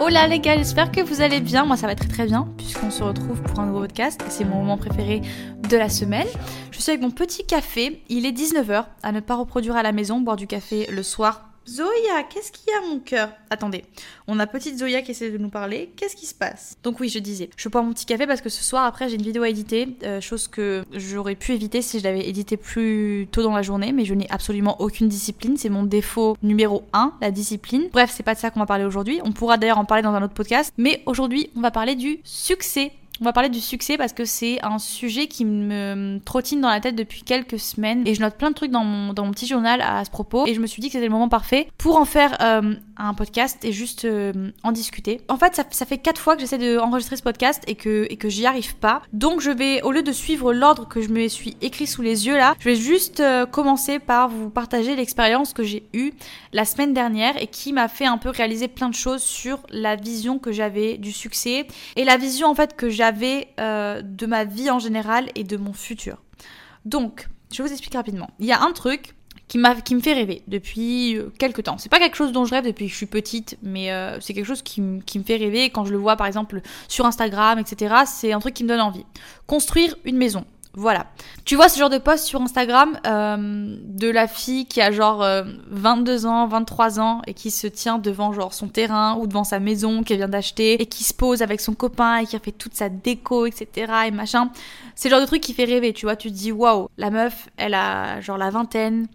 Hola les gars, j'espère que vous allez bien. Moi ça va très très bien puisqu'on se retrouve pour un nouveau podcast c'est mon moment préféré de la semaine. Je suis avec mon petit café, il est 19h, à ne pas reproduire à la maison, boire du café le soir Zoya, qu'est-ce qu'il y a mon cœur? Attendez, on a petite Zoya qui essaie de nous parler. Qu'est-ce qui se passe? Donc oui, je disais, je bois mon petit café parce que ce soir après j'ai une vidéo à éditer, euh, chose que j'aurais pu éviter si je l'avais édité plus tôt dans la journée, mais je n'ai absolument aucune discipline. C'est mon défaut numéro 1, la discipline. Bref, c'est pas de ça qu'on va parler aujourd'hui. On pourra d'ailleurs en parler dans un autre podcast, mais aujourd'hui on va parler du succès on va parler du succès parce que c'est un sujet qui me trottine dans la tête depuis quelques semaines et je note plein de trucs dans mon, dans mon petit journal à ce propos et je me suis dit que c'était le moment parfait pour en faire euh, un podcast et juste euh, en discuter. En fait, ça, fait quatre fois que j'essaie d'enregistrer ce podcast et que, et que j'y arrive pas. Donc je vais, au lieu de suivre l'ordre que je me suis écrit sous les yeux là, je vais juste euh, commencer par vous partager l'expérience que j'ai eue la semaine dernière et qui m'a fait un peu réaliser plein de choses sur la vision que j'avais du succès et la vision en fait que j'avais euh, de ma vie en général et de mon futur. Donc, je vous explique rapidement. Il y a un truc qui, me fait rêver depuis euh, quelques temps. C'est pas quelque chose dont je rêve depuis que je suis petite, mais euh, c'est quelque chose qui, qui, me fait rêver. Quand je le vois par exemple sur Instagram, etc., c'est un truc qui me donne envie. Construire une maison. Voilà. Tu vois ce genre de post sur Instagram euh, de la fille qui a genre 22 euh, ans, 23 ans et qui se tient devant genre son terrain ou devant sa maison qu'elle vient d'acheter et qui se pose avec son copain et qui a fait toute sa déco, etc. et machin. C'est le genre de truc qui fait rêver, tu vois. Tu te dis waouh, la meuf, elle a genre la vingtaine.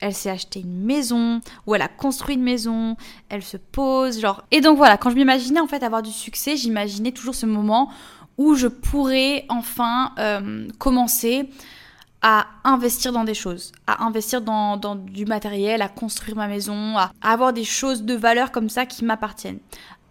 Elle s'est acheté une maison, ou elle a construit une maison, elle se pose, genre. Et donc voilà, quand je m'imaginais en fait avoir du succès, j'imaginais toujours ce moment où je pourrais enfin euh, commencer à investir dans des choses, à investir dans, du matériel, à construire ma maison, à, avoir des choses de valeur comme ça qui m'appartiennent.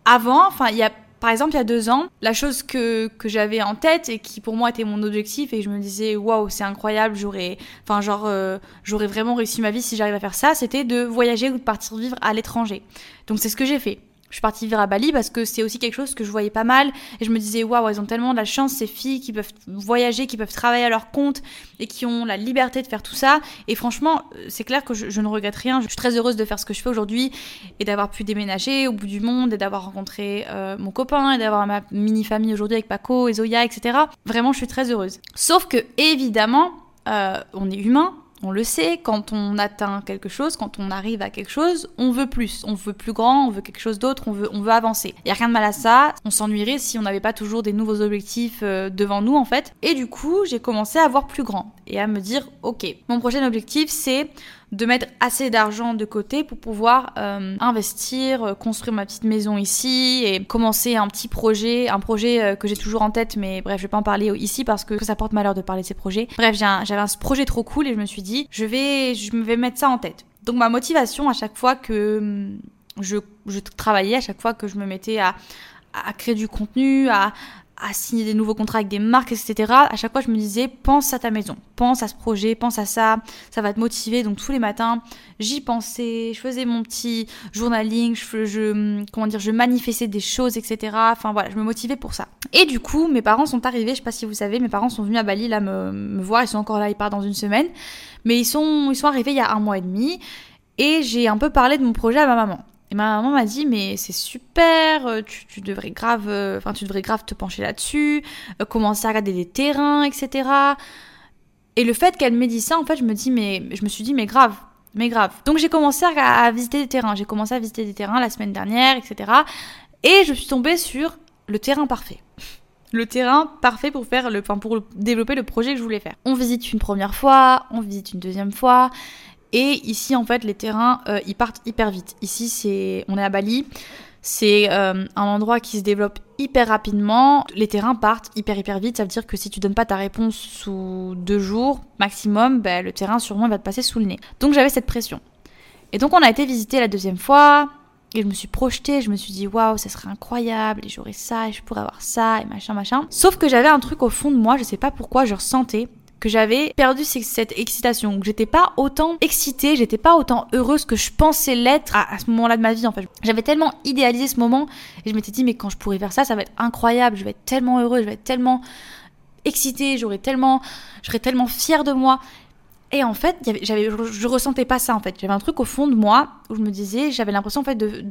Avant, enfin, il y a par exemple, il y a deux ans, la chose que, que j'avais en tête et qui pour moi était mon objectif et je me disais waouh c'est incroyable, j'aurais, enfin genre euh, j'aurais vraiment réussi ma vie si j'arrive à faire ça, c'était de voyager ou de partir vivre à l'étranger. Donc c'est ce que j'ai fait. Je suis partie vivre à Bali parce que c'est aussi quelque chose que je voyais pas mal et je me disais waouh elles ont tellement de la chance ces filles qui peuvent voyager, qui peuvent travailler à leur compte et qui ont la liberté de faire tout ça et franchement euh, c'est clair que je, ne regrette rien. Je suis très heureuse de faire ce que je fais aujourd'hui et d'avoir pu déménager au bout du monde et d'avoir rencontré euh, mon copain et d'avoir ma mini famille aujourd'hui avec Paco et Zoya etc. Vraiment je suis très heureuse. Sauf que évidemment euh, on est humain on le sait, quand on atteint quelque chose, quand on arrive à quelque chose, on veut plus, on veut plus grand, on veut quelque chose d'autre, on veut, on veut avancer. Il y a rien de mal à ça, on s'ennuierait si on n'avait pas toujours des nouveaux objectifs euh, devant nous en fait. Et du coup, j'ai commencé à voir plus grand et à me dire, ok, mon prochain objectif c'est de mettre assez d'argent de côté pour pouvoir euh, investir, euh, construire ma petite maison ici et commencer un petit projet, un projet euh, que j'ai toujours en tête, mais bref, je vais pas en parler ici parce que ça porte malheur de parler de ces projets. Bref, j'avais un, projet trop cool et je me suis dit, je vais, je vais mettre ça en tête. Donc ma motivation à chaque fois que je, travaillais, à chaque fois que je me mettais à créer du contenu, à, à signer des nouveaux contrats avec des marques, etc. À chaque fois, je me disais, pense à ta maison, pense à ce projet, pense à ça, ça va te motiver. Donc tous les matins, j'y pensais, je faisais mon petit journaling, je, je, comment dire, je manifestais des choses, etc. Enfin voilà, je me motivais pour ça. Et du coup, mes parents sont arrivés, je sais pas si vous savez, mes parents sont venus à Bali là me, me voir, ils sont encore là, ils partent dans une semaine, mais ils sont, ils sont arrivés il y a un mois et demi. Et j'ai un peu parlé de mon projet à ma maman. Et ma maman m'a dit mais c'est super, euh, tu, devrais grave, euh, enfin tu devrais grave te pencher là-dessus, euh, commencer à regarder des terrains, etc. Et le fait qu'elle m'ait dit ça, en fait, je me dis mais je me suis dit mais grave, mais grave. Donc j'ai commencé à, visiter des terrains, j'ai commencé à visiter des terrains la semaine dernière, etc. Et je suis tombée sur le terrain parfait. Le terrain parfait pour faire le, pour développer le projet que je voulais faire. On visite une première fois, on visite une deuxième fois, et ici, en fait, les terrains, euh, ils partent hyper vite. Ici, c'est, on est à Bali. C'est euh, un endroit qui se développe hyper rapidement. Les terrains partent hyper hyper vite. Ça veut dire que si tu donnes pas ta réponse sous deux jours maximum, ben, le terrain sûrement va te passer sous le nez. Donc j'avais cette pression. Et donc on a été visiter la deuxième fois. Et je me suis projetée, je me suis dit waouh, ça serait incroyable, et j'aurais ça, et je pourrais avoir ça, et machin, machin. Sauf que j'avais un truc au fond de moi, je sais pas pourquoi, je ressentais que j'avais perdu cette excitation, que j'étais pas autant excitée, j'étais pas autant heureuse que je pensais l'être à, ce moment-là de ma vie en fait. J'avais tellement idéalisé ce moment et je m'étais dit mais quand je pourrais faire ça, ça va être incroyable, je vais être tellement heureuse, je vais être tellement excitée, j'aurais tellement, je serais tellement fière de moi. Et en fait, je, ressentais pas ça en fait. J'avais un truc au fond de moi où je me disais, j'avais l'impression en fait de,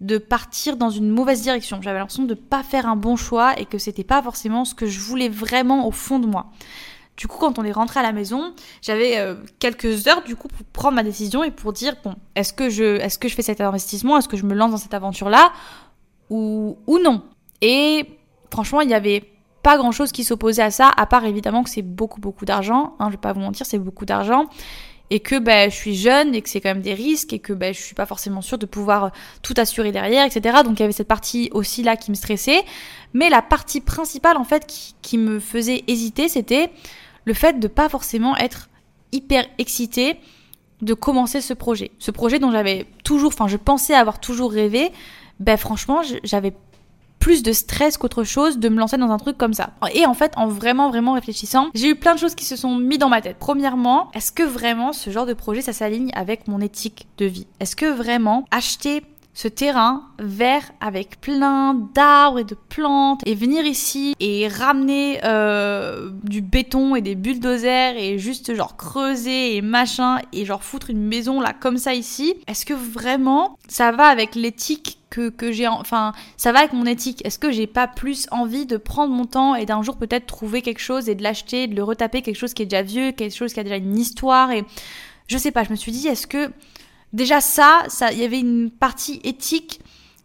de, partir dans une mauvaise direction. J'avais l'impression de pas faire un bon choix et que c'était pas forcément ce que je voulais vraiment au fond de moi. Du coup, quand on est rentré à la maison, j'avais euh, quelques heures du coup pour prendre ma décision et pour dire bon, est-ce que je, est-ce que je fais cet investissement, est-ce que je me lance dans cette aventure-là? Ou, ou non. Et franchement, il y avait pas grand chose qui s'opposait à ça, à part évidemment que c'est beaucoup beaucoup d'argent. Hein, je vais pas vous mentir, c'est beaucoup d'argent et que ben, je suis jeune et que c'est quand même des risques et que ben, je suis pas forcément sûre de pouvoir tout assurer derrière, etc. Donc il y avait cette partie aussi là qui me stressait. Mais la partie principale en fait qui me faisait hésiter, c'était le fait de pas forcément être hyper excité de commencer ce projet. Ce projet dont j'avais toujours, enfin je pensais avoir toujours rêvé, ben franchement j'avais plus de stress qu'autre chose de me lancer dans un truc comme ça. Et en fait, en vraiment, vraiment réfléchissant, j'ai eu plein de choses qui se sont mis dans ma tête. Premièrement, est-ce que vraiment ce genre de projet, ça s'aligne avec mon éthique de vie? Est-ce que vraiment acheter ce terrain vert avec plein d'arbres et de plantes et venir ici et ramener euh, du béton et des bulldozers et juste genre creuser et machin et genre foutre une maison là comme ça ici, est-ce que vraiment ça va avec l'éthique que, que j'ai enfin ça va avec mon éthique? Est-ce que j'ai pas plus envie de prendre mon temps et d'un jour peut-être trouver quelque chose et de l'acheter de le retaper quelque chose qui est déjà vieux quelque chose qui a déjà une histoire et je sais pas je me suis dit est-ce que Déjà ça, ça, il y avait une partie éthique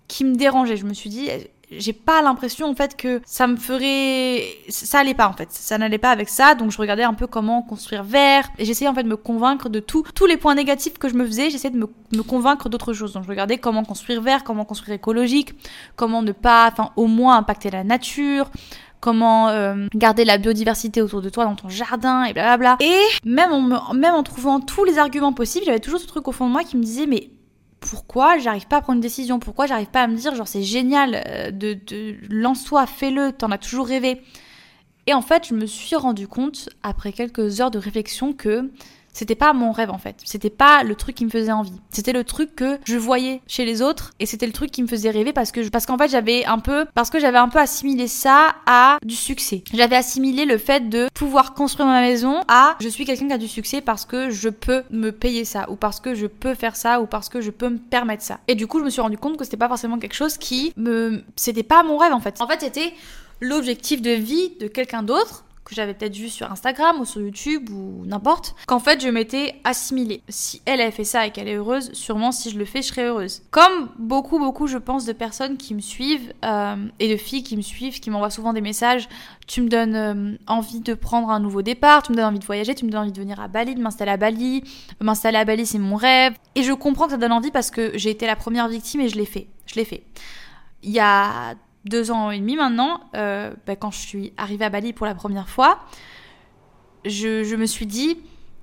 qui me dérangeait. Je me suis dit, j'ai pas l'impression en fait que ça me ferait ça allait pas en fait. Ça n'allait pas avec ça. Donc je regardais un peu comment construire vert. Et j'essayais en fait de me convaincre de tous les points négatifs que je me faisais j'essayais de me, me convaincre d'autres choses. Donc je regardais comment construire vert comment construire écologique comment ne pas enfin au moins impacter la nature comment euh, garder la biodiversité autour de toi dans ton jardin et blablabla. Et même en, même en trouvant tous les arguments possibles, j'avais toujours ce truc au fond de moi qui me disait mais pourquoi j'arrive pas à prendre une décision? Pourquoi j'arrive pas à me dire genre c'est génial euh, de, de lance-toi, fais-le, t'en as toujours rêvé. Et en fait, je me suis rendu compte après quelques heures de réflexion que c'était pas mon rêve en fait. C'était pas le truc qui me faisait envie. C'était le truc que je voyais chez les autres et c'était le truc qui me faisait rêver parce que parce qu'en fait j'avais un peu parce que j'avais un peu assimilé ça à du succès. J'avais assimilé le fait de pouvoir construire ma maison à je suis quelqu'un qui a du succès parce que je peux me payer ça ou parce que je peux faire ça ou parce que je peux me permettre ça. Et du coup, je me suis rendu compte que c'était pas forcément quelque chose qui me c'était pas mon rêve en fait. En fait, c'était l'objectif de vie de quelqu'un d'autre que j'avais peut-être vu sur Instagram ou sur YouTube ou n'importe, qu'en fait je m'étais assimilée. Si elle a fait ça et qu'elle est heureuse, sûrement si je le fais, je serai heureuse. Comme beaucoup, beaucoup, je pense, de personnes qui me suivent euh, et de filles qui me suivent, qui m'envoient souvent des messages, tu me donnes euh, envie de prendre un nouveau départ, tu me donnes envie de voyager, tu me donnes envie de venir à Bali, de m'installer à Bali. M'installer à Bali, c'est mon rêve. Et je comprends que ça donne envie parce que j'ai été la première victime et je l'ai fait. Je l'ai fait. Il y a deux ans et demi maintenant, euh, bah, quand je suis arrivée à Bali pour la première fois, je, me suis dit,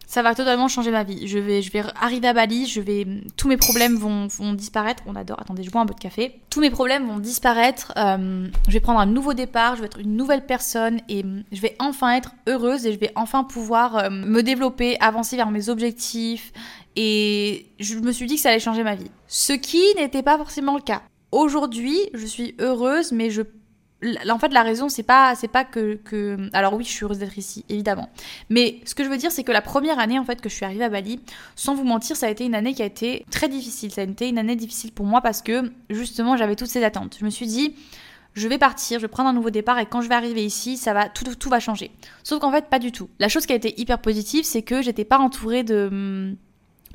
ça va totalement changer ma vie. Je vais, je vais arriver à Bali, je vais, tous mes problèmes vont, disparaître. On adore. Attendez, je bois un peu de café. Tous mes problèmes vont disparaître. Euh, je vais prendre un nouveau départ. Je vais être une nouvelle personne et je vais enfin être heureuse et je vais enfin pouvoir euh, me développer, avancer vers mes objectifs. Et je me suis dit que ça allait changer ma vie. Ce qui n'était pas forcément le cas aujourd'hui, je suis heureuse, mais je en fait, la raison, c'est pas, c'est pas que, alors oui, je suis heureuse d'être ici, évidemment. Mais ce que je veux dire, c'est que la première année, en fait, que je suis arrivée à Bali, sans vous mentir, ça a été une année qui a été très difficile. Ça a été une année difficile pour moi parce que, justement, j'avais toutes ces attentes. Je me suis dit, je vais partir, je vais prendre un nouveau départ et quand je vais arriver ici, ça va, tout, tout va changer. Sauf qu'en fait, pas du tout. La chose qui a été hyper positive, c'est que j'étais pas entourée de,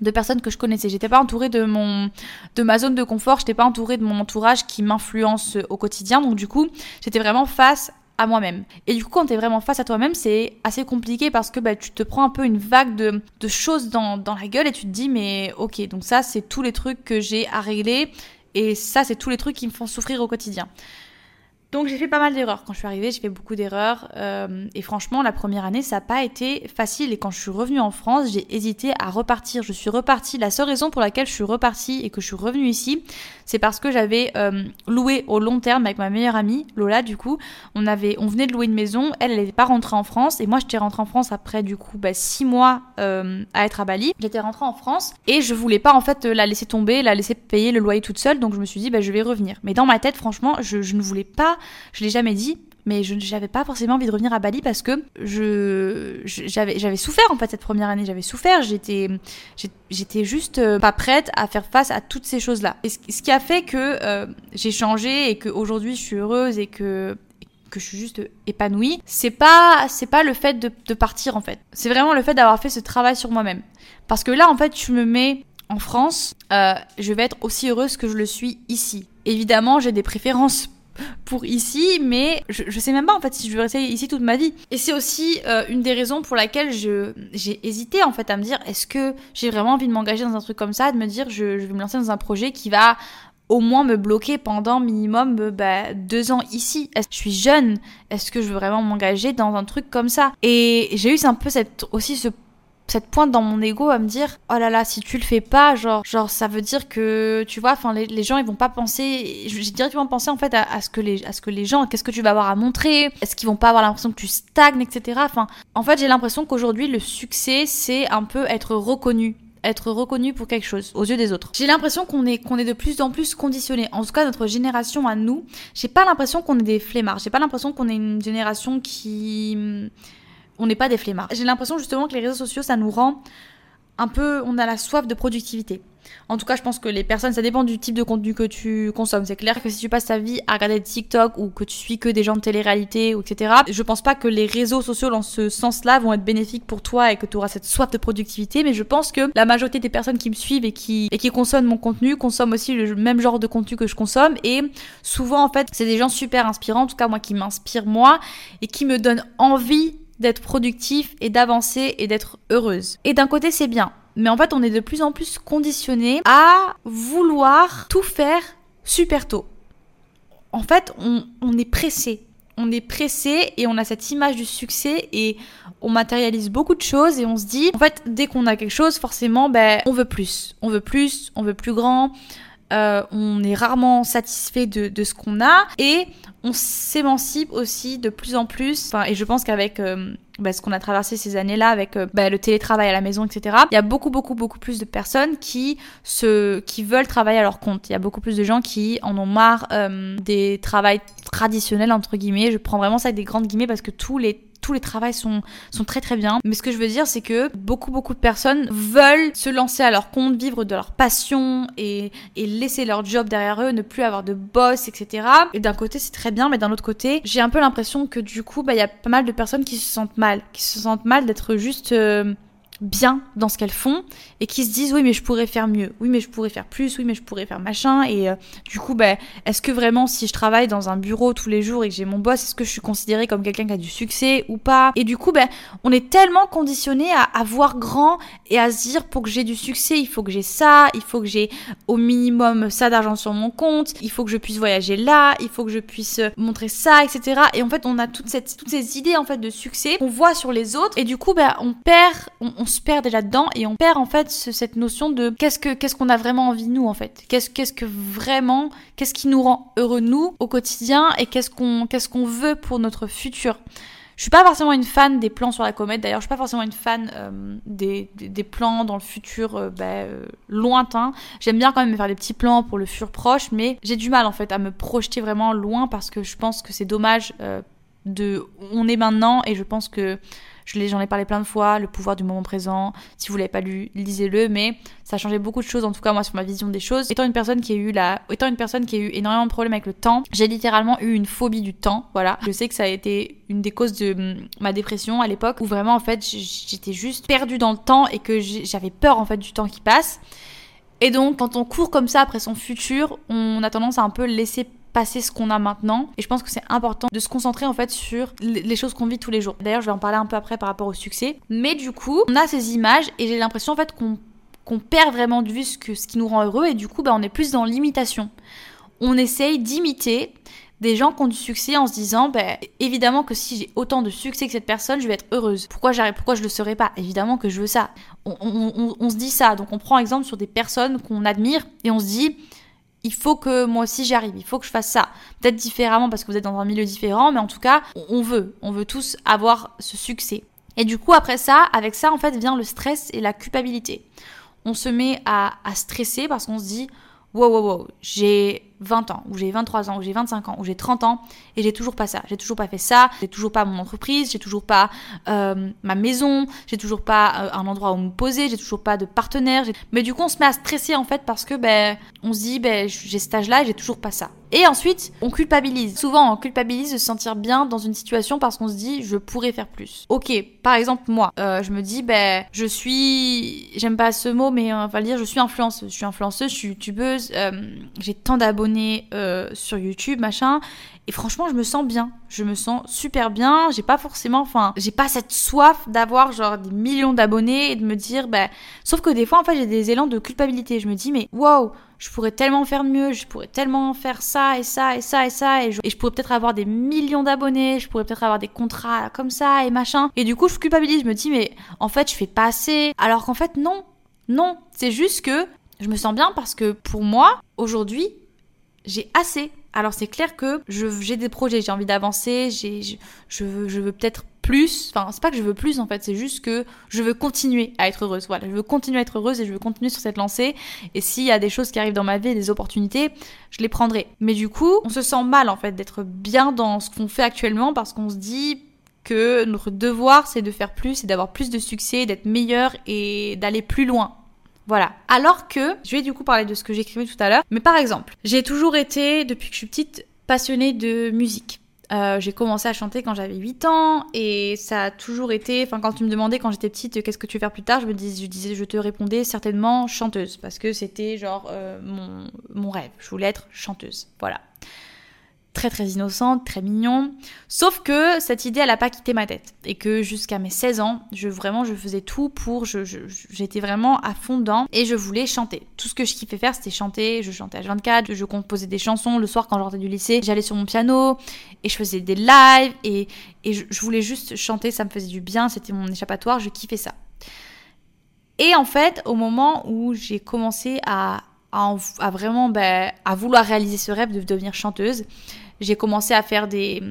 de personnes que je connaissais. J'étais pas entourée de mon de ma zone de confort, j'étais pas entourée de mon entourage qui m'influence au quotidien. Donc du coup, j'étais vraiment face à moi-même. Et du coup, quand tu es vraiment face à toi-même, c'est assez compliqué parce que bah, tu te prends un peu une vague de, de choses dans, dans la gueule et tu te dis, mais ok, donc ça, c'est tous les trucs que j'ai à régler et ça, c'est tous les trucs qui me font souffrir au quotidien. Donc j'ai fait pas mal d'erreurs. Quand je suis arrivée, j'ai fait beaucoup d'erreurs. Euh, et franchement, la première année, ça n'a pas été facile. Et quand je suis revenue en France, j'ai hésité à repartir. Je suis repartie. La seule raison pour laquelle je suis repartie et que je suis revenue ici, c'est parce que j'avais euh, loué au long terme avec ma meilleure amie, Lola, du coup. On, avait, on venait de louer une maison. Elle, n'était pas rentrée en France. Et moi, j'étais rentrée en France après, du coup, bah, six mois euh, à être à Bali. J'étais rentrée en France et je voulais pas, en fait, la laisser tomber, la laisser payer le loyer toute seule. Donc je me suis dit, bah, je vais revenir. Mais dans ma tête, franchement, je ne voulais pas je l'ai jamais dit, mais je n'avais pas forcément envie de revenir à Bali parce que je j'avais souffert en fait cette première année j'avais souffert j'étais j'étais juste euh, pas prête à faire face à toutes ces choses là et ce, qui a fait que euh, j'ai changé et que aujourd'hui je suis heureuse et que que je suis juste épanouie, c'est pas c'est pas le fait de, de partir en fait. C'est vraiment le fait d'avoir fait ce travail sur moi-même. Parce que là en fait je me mets en France, euh, je vais être aussi heureuse que je le suis ici. Évidemment j'ai des préférences pour ici, mais je, sais même pas en fait si je veux rester ici toute ma vie. Et c'est aussi euh, une des raisons pour laquelle j'ai hésité en fait à me dire est-ce que j'ai vraiment envie de m'engager dans un truc comme ça, de me dire je, vais me lancer dans un projet qui va au moins me bloquer pendant minimum euh, bah, deux ans ici. Je suis jeune? Est-ce que je veux vraiment m'engager dans un truc comme ça? Et j'ai eu un peu cette, aussi ce cette pointe dans mon ego à me dire oh là là si tu le fais pas genre genre ça veut dire que tu vois enfin les, gens ils vont pas penser j'ai directement pensé en fait à, ce que les à ce que les gens qu'est-ce que tu vas avoir à montrer? Est-ce qu'ils vont pas avoir l'impression que tu stagnes etc enfin en fait j'ai l'impression qu'aujourd'hui le succès c'est un peu être reconnu être reconnu pour quelque chose aux yeux des autres. J'ai l'impression qu'on est qu'on est de plus en plus conditionné. En tout cas, notre génération à nous, j'ai pas l'impression qu'on est des flemmards. J'ai pas l'impression qu'on est une génération qui on n'est pas des flemmards. J'ai l'impression justement que les réseaux sociaux, ça nous rend un peu, on a la soif de productivité. En tout cas, je pense que les personnes, ça dépend du type de contenu que tu consommes. C'est clair que si tu passes ta vie à regarder TikTok ou que tu suis que des gens de télé-réalité, etc., je pense pas que les réseaux sociaux dans ce sens-là vont être bénéfiques pour toi et que tu auras cette soif de productivité, mais je pense que la majorité des personnes qui me suivent et qui, et qui consomment mon contenu consomment aussi le même genre de contenu que je consomme et souvent, en fait, c'est des gens super inspirants, en tout cas moi qui m'inspire moi et qui me donnent envie d'être productif et d'avancer et d'être heureuse. Et d'un côté, c'est bien. Mais en fait, on est de plus en plus conditionné à vouloir tout faire super tôt. En fait, on, est pressé. On est pressé et on a cette image du succès et on matérialise beaucoup de choses et on se dit, en fait, dès qu'on a quelque chose, forcément, ben, on veut plus. On veut plus, on veut plus grand. Euh, on est rarement satisfait de, de ce qu'on a et on s'émancipe aussi de plus en plus. Enfin, et je pense qu'avec euh, bah, ce qu'on a traversé ces années-là, avec euh, bah, le télétravail à la maison, etc., il y a beaucoup, beaucoup, beaucoup plus de personnes qui, se, qui veulent travailler à leur compte. Il y a beaucoup plus de gens qui en ont marre des travails traditionnels, entre guillemets. Je prends vraiment ça avec des grandes guillemets parce que tous les tous les travails sont, sont très très bien. Mais ce que je veux dire, c'est que beaucoup beaucoup de personnes veulent se lancer à leur compte, vivre de leur passion et, et laisser leur job derrière eux, ne plus avoir de boss, etc. Et d'un côté, c'est très bien, mais d'un autre côté, j'ai un peu l'impression que du coup, bah, il y a pas mal de personnes qui se sentent mal, qui se sentent mal d'être juste... Euh, bien dans ce qu'elles font et qui se disent oui mais je pourrais faire mieux, oui mais je pourrais faire plus, oui mais je pourrais faire machin. Et euh, du coup ben est-ce que vraiment si je travaille dans un bureau tous les jours et que j'ai mon boss, est-ce que je suis considérée comme quelqu'un qui a du succès ou pas? Et du coup ben on est tellement conditionné à, à voir grand et à se dire pour que j'ai du succès il faut que j'ai ça, il faut que j'ai au minimum ça d'argent sur mon compte, il faut que je puisse voyager là, il faut que je puisse montrer ça etc. Et en fait on a toutes, cette, toutes ces idées en fait de succès qu'on voit sur les autres. Et du coup ben on perd, on se perd déjà dedans et on perd en fait cette notion de qu'est-ce que qu'est-ce qu'on a vraiment envie nous en fait. Qu'est-ce qu'est-ce que vraiment qu'est-ce qui nous rend heureux nous au quotidien et qu'est-ce qu'on qu'est-ce qu'on veut pour notre futur. Je suis pas forcément une fan des plans sur la comète. D'ailleurs, je suis pas forcément une fan euh, des, des, plans dans le futur euh, bah, euh, lointain. J'aime bien quand même faire des petits plans pour le futur proche, mais j'ai du mal en fait à me projeter vraiment loin parce que je pense que c'est dommage de on est maintenant et je pense que J'en ai, parlé plein de fois, le pouvoir du moment présent. Si vous l'avez pas lu, lisez-le. Mais ça a changé beaucoup de choses, en tout cas moi, sur ma vision des choses. Étant une personne qui a eu la, étant une personne qui a eu énormément de problèmes avec le temps, j'ai littéralement eu une phobie du temps. Voilà. Je sais que ça a été une des causes de hum, ma dépression à l'époque, où vraiment en fait j'étais juste perdue dans le temps et que j'avais peur en fait du temps qui passe. Et donc, quand on court comme ça après son futur, on a tendance à un peu laisser passer ce qu'on a maintenant. Et je pense que c'est important de se concentrer en fait sur les choses qu'on vit tous les jours. D'ailleurs, je vais en parler un peu après par rapport au succès. Mais du coup, on a ces images et j'ai l'impression en fait qu'on perd vraiment de vue ce, ce qui nous rend heureux et du coup, bah, on est plus dans l'imitation. On essaye d'imiter des gens qui ont du succès en se disant, ben, évidemment que si j'ai autant de succès que cette personne, je vais être heureuse. Pourquoi j'arrive, pourquoi je le serais pas? Évidemment que je veux ça. On, se dit ça. Donc on prend exemple sur des personnes qu'on admire et on se dit, il faut que moi aussi j'y il faut que je fasse ça. Peut-être différemment parce que vous êtes dans un milieu différent, mais en tout cas, on veut, on veut tous avoir ce succès. Et du coup, après ça, avec ça, en fait, vient le stress et la culpabilité. On se met à, à stresser parce qu'on se dit, wow, wow, wow, j'ai 20 ans, ou j'ai 23 ans, ou j'ai 25 ans, ou j'ai 30 ans, et j'ai toujours pas ça. J'ai toujours pas fait ça, j'ai toujours pas mon entreprise, j'ai toujours pas euh, ma maison, j'ai toujours pas euh, un endroit où me poser, j'ai toujours pas de partenaire. Mais du coup, on se met à stresser en fait parce que ben, on se dit, ben, j'ai cet âge-là et j'ai toujours pas ça. Et ensuite, on culpabilise. Souvent, on culpabilise de se sentir bien dans une situation parce qu'on se dit, je pourrais faire plus. Ok, par exemple, moi, euh, je me dis, ben, je suis, j'aime pas ce mot, mais on va le dire, je suis influenceuse. Je suis influenceuse, je suis youtubeuse, j'ai tant d'abonnés euh, sur YouTube, machin. Et franchement, je me sens bien. Je me sens super bien. J'ai pas forcément, enfin, j'ai pas cette soif d'avoir genre des millions d'abonnés et de me dire, bah, sauf que des fois, en fait, j'ai des élans de culpabilité. Je me dis, mais waouh, je pourrais tellement faire mieux, je pourrais tellement faire ça et ça et ça et ça et je, et je pourrais peut-être avoir des millions d'abonnés, je pourrais peut-être avoir des contrats comme ça et machin. Et du coup, je culpabilise. Je me dis, mais en fait, je fais pas assez. Alors qu'en fait, non. Non. C'est juste que je me sens bien parce que pour moi, aujourd'hui, j'ai assez. Alors c'est clair que j'ai des projets, j'ai envie d'avancer, je, veux, je veux peut-être plus. Enfin, c'est pas que je veux plus en fait, c'est juste que je veux continuer à être heureuse. Voilà, je veux continuer à être heureuse et je veux continuer sur cette lancée. Et s'il y a des choses qui arrivent dans ma vie, des opportunités, je les prendrai. Mais du coup, on se sent mal en fait d'être bien dans ce qu'on fait actuellement parce qu'on se dit que notre devoir c'est de faire plus et d'avoir plus de succès, d'être meilleur et d'aller plus loin. Voilà. Alors que, je vais du coup parler de ce que j'écrivais tout à l'heure, mais par exemple, j'ai toujours été, depuis que je suis petite, passionnée de musique. Euh, j'ai commencé à chanter quand j'avais 8 ans et ça a toujours été, enfin quand tu me demandais quand j'étais petite qu'est-ce que tu veux faire plus tard, je me disais, je, te répondais certainement chanteuse parce que c'était genre euh, mon, mon rêve, je voulais être chanteuse, voilà très très innocente, très mignon. Sauf que cette idée, elle a pas quitté ma tête. Et que jusqu'à mes 16 ans, je vraiment, je faisais tout pour, j'étais vraiment à fond dedans et je voulais chanter. Tout ce que je kiffais faire, c'était chanter. Je chantais à 24, je composais des chansons. Le soir, quand j'entrais du lycée, j'allais sur mon piano et je faisais des lives et, et je, voulais juste chanter. Ça me faisait du bien. C'était mon échappatoire. Je kiffais ça. Et en fait, au moment où j'ai commencé à, à, vraiment ben, à vouloir réaliser ce rêve de devenir chanteuse, j'ai commencé à faire des,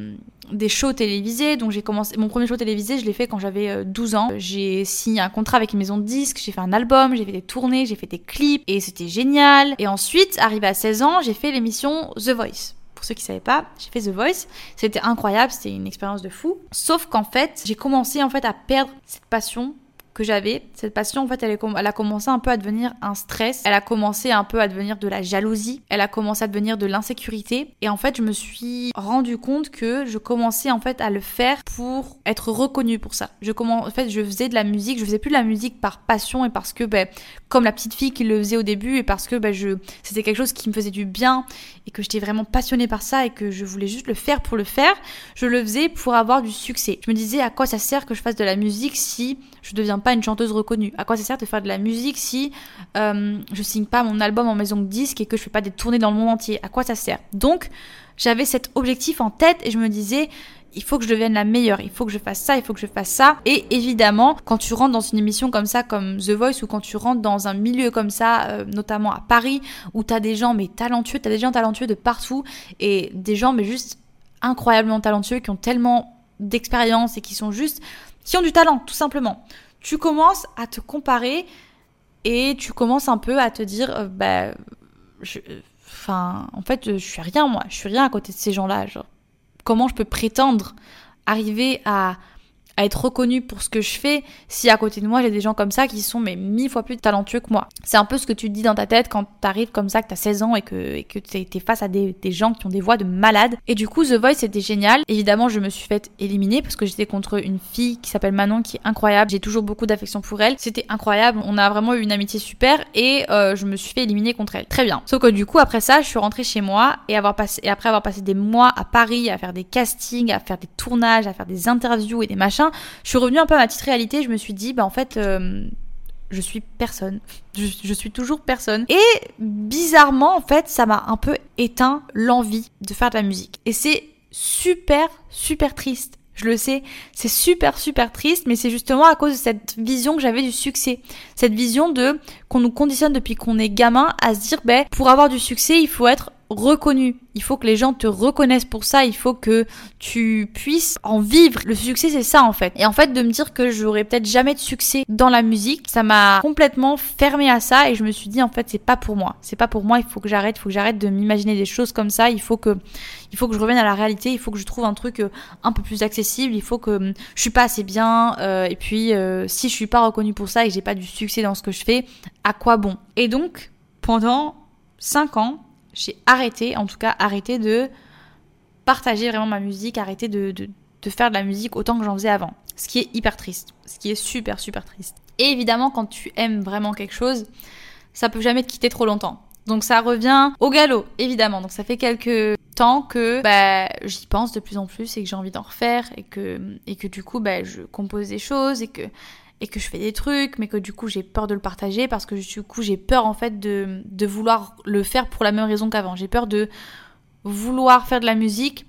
des shows télévisés. Donc j'ai commencé mon premier show télévisé, je l'ai fait quand j'avais 12 euh, ans. J'ai signé un contrat avec une maison de disques, j'ai fait un album, j'ai fait des tournées, j'ai fait des clips et c'était génial. Et ensuite, arrivé à 16 ans, j'ai fait l'émission The Voice. Pour ceux qui ne savaient pas, j'ai fait The Voice. C'était incroyable, c'était une expérience de fou. Sauf qu'en fait, j'ai commencé en fait à perdre cette passion que j'avais. Cette passion, en fait, elle, elle, a commencé un peu à devenir un stress. Elle a commencé un peu à devenir de la jalousie. Elle a commencé à devenir de l'insécurité. Et en fait, je me suis rendu compte que je commençais en fait à le faire pour être reconnue pour ça. Je commence, en fait, je faisais de la musique. Je faisais plus de la musique par passion et parce que, ben, comme la petite fille qui le faisait au début et parce que, ben, je, c'était quelque chose qui me faisait du bien et que j'étais vraiment passionnée par ça et que je voulais juste le faire pour le faire. Je le faisais pour avoir du succès. Je me disais à quoi ça sert que je fasse de la musique si je deviens pas une chanteuse reconnue. À quoi ça sert de faire de la musique si euh, je signe pas mon album en maison de disque et que je fais pas des tournées dans le monde entier? À quoi ça sert? Donc, j'avais cet objectif en tête et je me disais, il faut que je devienne la meilleure, il faut que je fasse ça, il faut que je fasse ça. Et évidemment, quand tu rentres dans une émission comme ça, comme The Voice, ou quand tu rentres dans un milieu comme ça, euh, notamment à Paris, où tu as des gens mais talentueux, tu as des gens talentueux de partout, et des gens mais juste incroyablement talentueux, qui ont tellement d'expérience et qui sont juste qui ont du talent, tout simplement. Tu commences à te comparer et tu commences un peu à te dire, euh, bah, enfin, en fait, je suis rien, moi, je suis rien à côté de ces gens-là. comment je peux prétendre arriver à à être reconnu pour ce que je fais si à côté de moi j'ai des gens comme ça qui sont mais mille fois plus talentueux que moi. C'est un peu ce que tu te dis dans ta tête quand t'arrives comme ça, que t'as 16 ans et que, que t'es face à des, gens qui ont des voix de malades. Et du coup, The Voice c'était génial. Évidemment, je me suis faite éliminer parce que j'étais contre une fille qui s'appelle Manon qui est incroyable. J'ai toujours beaucoup d'affection pour elle. C'était incroyable. On a vraiment eu une amitié super et euh, je me suis fait éliminer contre elle. Très bien. Sauf que du coup, après ça, je suis rentrée chez moi et, avoir passé, et après avoir passé des mois à Paris à faire des castings, à faire des tournages, à faire des interviews et des machins, je suis revenue un peu à ma petite réalité. Je me suis dit, bah en fait, euh, je suis personne. Je, suis toujours personne. Et bizarrement, en fait, ça m'a un peu éteint l'envie de faire de la musique. Et c'est super, super triste. Je le sais, c'est super super triste, mais c'est justement à cause de cette vision que j'avais du succès. Cette vision de qu'on nous conditionne depuis qu'on est gamin à se dire, ben, pour avoir du succès, il faut être reconnu. Il faut que les gens te reconnaissent pour ça. Il faut que tu puisses en vivre. Le succès, c'est ça en fait. Et en fait, de me dire que j'aurais peut-être jamais de succès dans la musique, ça m'a complètement fermé à ça. Et je me suis dit en fait, c'est pas pour moi. C'est pas pour moi. Il faut que j'arrête. Il faut que j'arrête de m'imaginer des choses comme ça. Il faut que, il faut que je revienne à la réalité. Il faut que je trouve un truc euh, un peu plus accessible. Il faut que hum, je suis pas assez bien. Euh, et puis, euh, si je suis pas reconnue pour ça et que j'ai pas du succès dans ce que je fais, à quoi bon? Et donc, pendant 5 ans, j'ai arrêté, en tout cas arrêté de partager vraiment ma musique, arrêté de, de, faire de la musique autant que j'en faisais avant. Ce qui est hyper triste, ce qui est super super triste. Et évidemment, quand tu aimes vraiment quelque chose, ça peut jamais te quitter trop longtemps. Donc ça revient au galop, évidemment. Donc ça fait quelques temps que bah, j'y pense de plus en plus et que j'ai envie d'en refaire et que, et que du coup bah, je compose des choses et que et que je fais des trucs, mais que du coup j'ai peur de le partager parce que du coup j'ai peur en fait de, de vouloir le faire pour la même raison qu'avant. J'ai peur de vouloir faire de la musique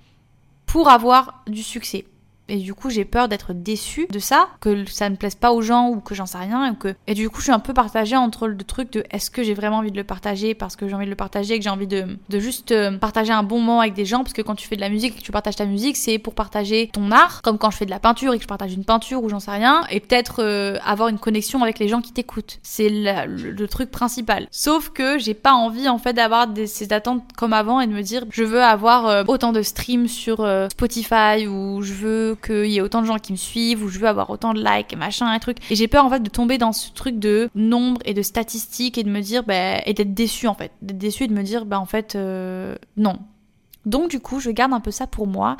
pour avoir du succès. Et du coup, j'ai peur d'être déçue de ça, que ça ne plaise pas aux gens ou que j'en sais rien. Et, que... et du coup, je suis un peu partagée entre le truc de est-ce que j'ai vraiment envie de le partager parce que j'ai envie de le partager et que j'ai envie de, de juste euh, partager un bon moment avec des gens. Parce que quand tu fais de la musique et que tu partages ta musique, c'est pour partager ton art. Comme quand je fais de la peinture et que je partage une peinture ou j'en sais rien. Et peut-être euh, avoir une connexion avec les gens qui t'écoutent. C'est le, truc principal. Sauf que j'ai pas envie en fait d'avoir ces attentes comme avant et de me dire je veux avoir euh, autant de streams sur Spotify ou je veux qu'il y ait autant de gens qui me suivent, ou je veux avoir autant de likes, machin, un truc. Et j'ai peur en fait de tomber dans ce truc de nombre et de statistiques et de me dire, bah, et d'être déçu en fait. D'être déçu et de me dire, bah en fait, euh, non. Donc du coup, je garde un peu ça pour moi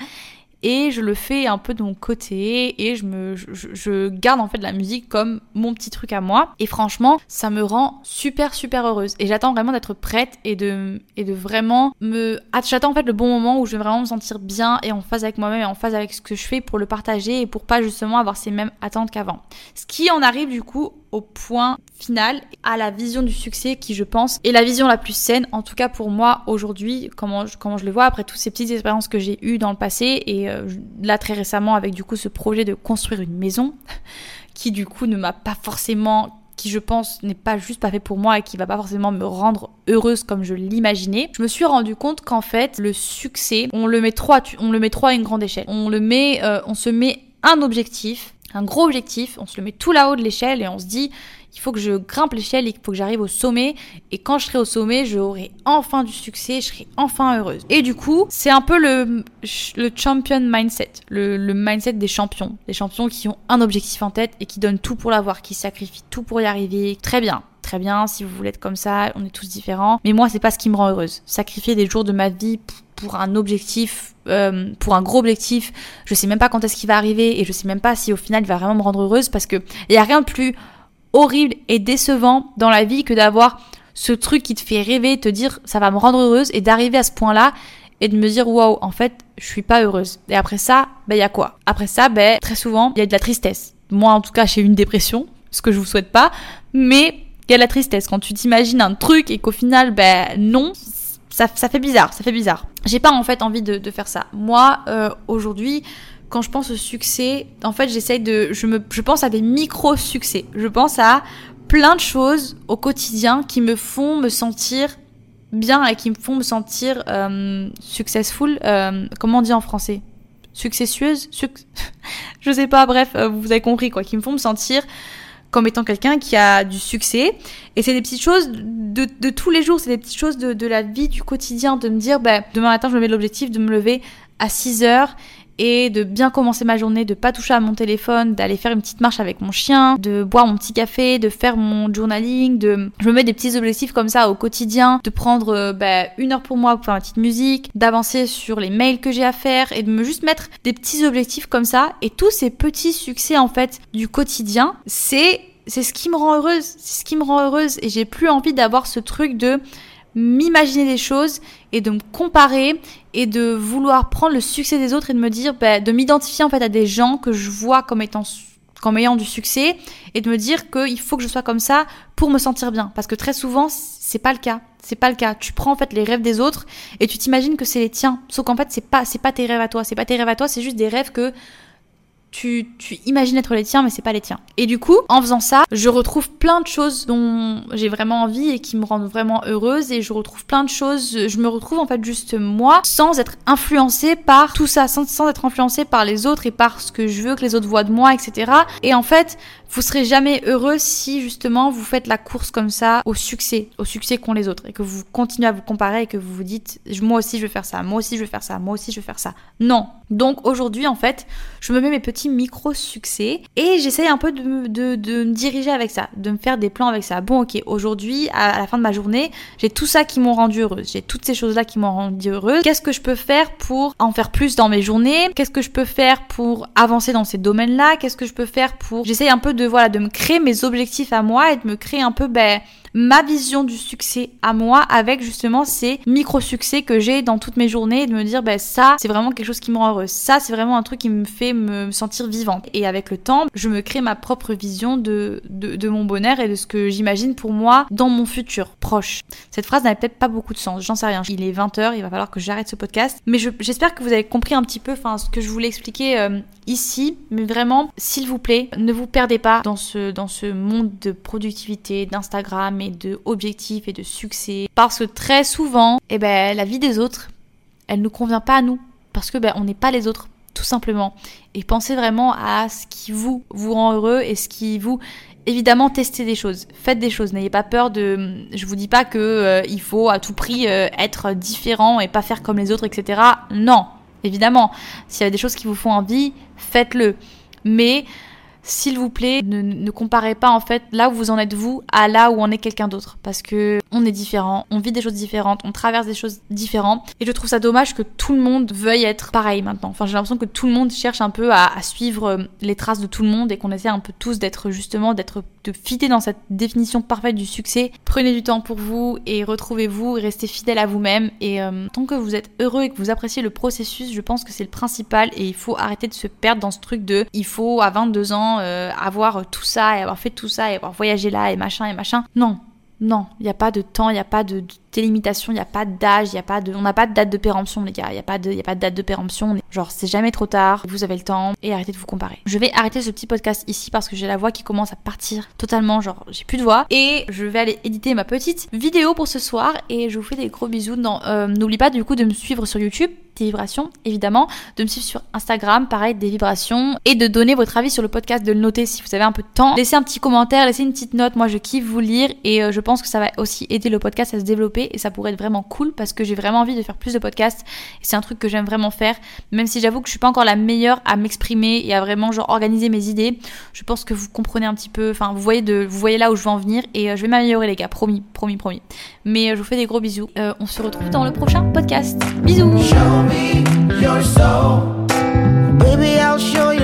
et je le fais un peu de mon côté et je me je, garde en fait la musique comme mon petit truc à moi. Et franchement ça me rend super super heureuse. Et j'attends vraiment d'être prête et de et de vraiment me ah, j'attends en fait le bon moment où je vais vraiment me sentir bien et en phase avec moi-même et en phase avec ce que je fais pour le partager et pour pas justement avoir ces mêmes attentes qu'avant. Ce qui en arrive du coup au point final, à la vision du succès qui, je pense, est la vision la plus saine, en tout cas pour moi aujourd'hui, comment je, comment je le vois après toutes ces petites expériences que j'ai eues dans le passé et euh, là très récemment avec du coup ce projet de construire une maison qui du coup ne m'a pas forcément qui je pense n'est pas juste pas fait pour moi et qui va pas forcément me rendre heureuse comme je l'imaginais, je me suis rendu compte qu'en fait le succès, on le met trop, à, on le met à une grande échelle. On le met, euh, on se met un objectif un gros objectif, on se le met tout là-haut de l'échelle et on se dit il faut que je grimpe l'échelle, il faut que j'arrive au sommet et quand je serai au sommet, j'aurai enfin du succès, je serai enfin heureuse. Et du coup, c'est un peu le, le champion mindset, le, mindset des champions, des champions qui ont un objectif en tête et qui donnent tout pour l'avoir, qui sacrifient tout pour y arriver. Très bien, très bien, si vous voulez être comme ça, on est tous différents. Mais moi, c'est pas ce qui me rend heureuse. Sacrifier des jours de ma vie pour un objectif, euh, pour un gros objectif, je sais même pas quand est-ce qu'il va arriver et je sais même pas si au final il va vraiment me rendre heureuse parce que il y a rien de plus horrible et décevant dans la vie que d'avoir ce truc qui te fait rêver, te dire ça va me rendre heureuse et d'arriver à ce point-là et de me dire waouh, en fait, je suis pas heureuse. Et après ça, ben il y a quoi? Après ça, ben très souvent, il y a de la tristesse. Moi en tout cas, j'ai une dépression, ce que je vous souhaite pas, mais il y a de la tristesse quand tu t'imagines un truc et qu'au final ben non, ça, fait bizarre, ça fait bizarre. J'ai pas en fait envie de, faire ça. Moi, euh, aujourd'hui, quand je pense au succès, en fait, j'essaye de, je me, je pense à des micro succès. Je pense à plein de choses au quotidien qui me font me sentir bien et qui me font me sentir euh, successful. Euh, comment on dit en français? Successueuse? Je sais pas. Bref, vous avez compris quoi. Qui me font me sentir comme étant quelqu'un qui a du succès. Et c'est des petites choses de, de tous les jours, c'est des petites choses de, de, la vie, du quotidien, de me dire, bah, demain matin, je me mets l'objectif de me lever à 6 heures et de bien commencer ma journée, de pas toucher à mon téléphone, d'aller faire une petite marche avec mon chien, de boire mon petit café, de faire mon journaling, de je me mets des petits objectifs comme ça au quotidien, de prendre euh, bah, une heure pour moi pour faire ma petite musique, d'avancer sur les mails que j'ai à faire et de me juste mettre des petits objectifs comme ça. Et tous ces petits succès en fait du quotidien, c'est c'est ce qui me rend heureuse, c'est ce qui me rend heureuse et j'ai plus envie d'avoir ce truc de m'imaginer des choses et de me comparer et de vouloir prendre le succès des autres et de me dire, bah, de m'identifier en fait à des gens que je vois comme étant comme ayant du succès et de me dire qu'il faut que je sois comme ça pour me sentir bien. Parce que très souvent, c'est pas le cas. C'est pas le cas. Tu prends en fait les rêves des autres et tu t'imagines que c'est les tiens. Sauf qu'en fait, c'est pas, c'est pas tes rêves à toi. C'est pas tes rêves à toi, c'est juste des rêves que tu, imagines être les tiens, mais c'est pas les tiens. Et du coup, en faisant ça, je retrouve plein de choses dont j'ai vraiment envie et qui me rendent vraiment heureuse. Et je retrouve plein de choses. Je me retrouve en fait juste moi, sans être influencée par tout ça, sans, sans être influencée par les autres et par ce que je veux que les autres voient de moi, etc. Et en fait, vous serez jamais heureux si justement vous faites la course comme ça au succès, au succès qu'ont les autres et que vous continuez à vous comparer et que vous vous dites moi aussi je vais faire ça, moi aussi je vais faire ça, moi aussi je vais faire ça. Non. Donc aujourd'hui en fait, je me mets mes petits micro succès et j'essaye un peu de, de, de, me diriger avec ça, de me faire des plans avec ça. Bon ok, aujourd'hui à, la fin de ma journée, j'ai tout ça qui m'ont rendu heureuse, j'ai toutes ces choses là qui m'ont rendu heureuse. Qu'est-ce que je peux faire pour en faire plus dans mes journées? Qu'est-ce que je peux faire pour avancer dans ces domaines-là? Qu'est-ce que je peux faire pour j'essaye un peu de voilà de me créer mes objectifs à moi et de me créer un peu ben ma vision du succès à moi avec justement ces micro succès que j'ai dans toutes mes journées et de me dire ben ça c'est vraiment quelque chose qui me rend heureuse ça c'est vraiment un truc qui me fait me sentir vivante. Et avec le temps je me crée ma propre vision de, de, mon bonheur et de ce que j'imagine pour moi dans mon futur proche. Cette phrase n'avait peut-être pas beaucoup de sens j'en sais rien. Il est 20h il va falloir que j'arrête ce podcast. Mais j'espère que vous avez compris un petit peu ce que je voulais expliquer euh, ici. Mais vraiment s'il vous plaît ne vous perdez pas dans ce, dans ce monde de productivité, d'Instagram et de objectifs et de succès. Parce que très souvent, eh ben, la vie des autres, elle ne convient pas à nous. Parce que ben, on n'est pas les autres, tout simplement. Et pensez vraiment à ce qui vous, vous rend heureux et ce qui vous évidemment testez des choses, faites des choses, n'ayez pas peur de je vous dis pas que euh, il faut à tout prix euh, être différent et pas faire comme les autres etc. Non, évidemment, s'il y a des choses qui vous font envie, faites-le. Mais s'il vous plaît, ne, comparez pas en fait là où vous en êtes vous à là où en est quelqu'un d'autre. Parce que on est différent, on vit des choses différentes, on traverse des choses différentes. Et je trouve ça dommage que tout le monde veuille être pareil maintenant. Enfin, j'ai l'impression que tout le monde cherche un peu à, suivre euh, les traces de tout le monde et qu'on essaie un peu tous d'être justement, d'être, de fitter dans cette définition parfaite du succès. Prenez du temps pour vous et retrouvez-vous et restez fidèle à vous-même. Et euh, tant que vous êtes heureux et que vous appréciez le processus, je pense que c'est le principal et il faut arrêter de se perdre dans ce truc de il faut à 22 ans euh, avoir tout ça et avoir fait tout ça et avoir voyagé là et machin et machin. Non, non, il n'y a pas de temps, il n'y a pas de, délimitation, il n'y a pas d'âge, il a pas de, on n'a pas de date de péremption les gars, il n'y a pas de, il a pas de date de péremption. Genre c'est jamais trop tard, vous avez le temps et arrêtez de vous comparer. Je vais arrêter ce petit podcast ici parce que j'ai la voix qui commence à partir totalement, genre j'ai plus de voix et je vais aller éditer ma petite vidéo pour ce soir et je vous fais des gros bisous. Euh, n'oublie pas du coup de me suivre sur YouTube des vibrations, évidemment, de me suivre sur Instagram, pareil, des vibrations, et de donner votre avis sur le podcast, de le noter si vous avez un peu de temps. Laissez un petit commentaire, laissez une petite note, moi je kiffe vous lire, et euh, je pense que ça va aussi aider le podcast à se développer, et ça pourrait être vraiment cool, parce que j'ai vraiment envie de faire plus de podcasts, et c'est un truc que j'aime vraiment faire, même si j'avoue que je suis pas encore la meilleure à m'exprimer et à vraiment genre organiser mes idées, je pense que vous comprenez un petit peu, enfin vous voyez, de, vous voyez là où je veux en venir, et euh, je vais m'améliorer les gars, promis, promis, promis. Mais euh, je vous fais des gros bisous, on se retrouve dans le prochain podcast. Bisous me your soul. Baby, I'll show you.